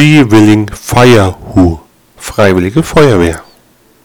Free Willing Fire Who. Freiwillige Feuerwehr.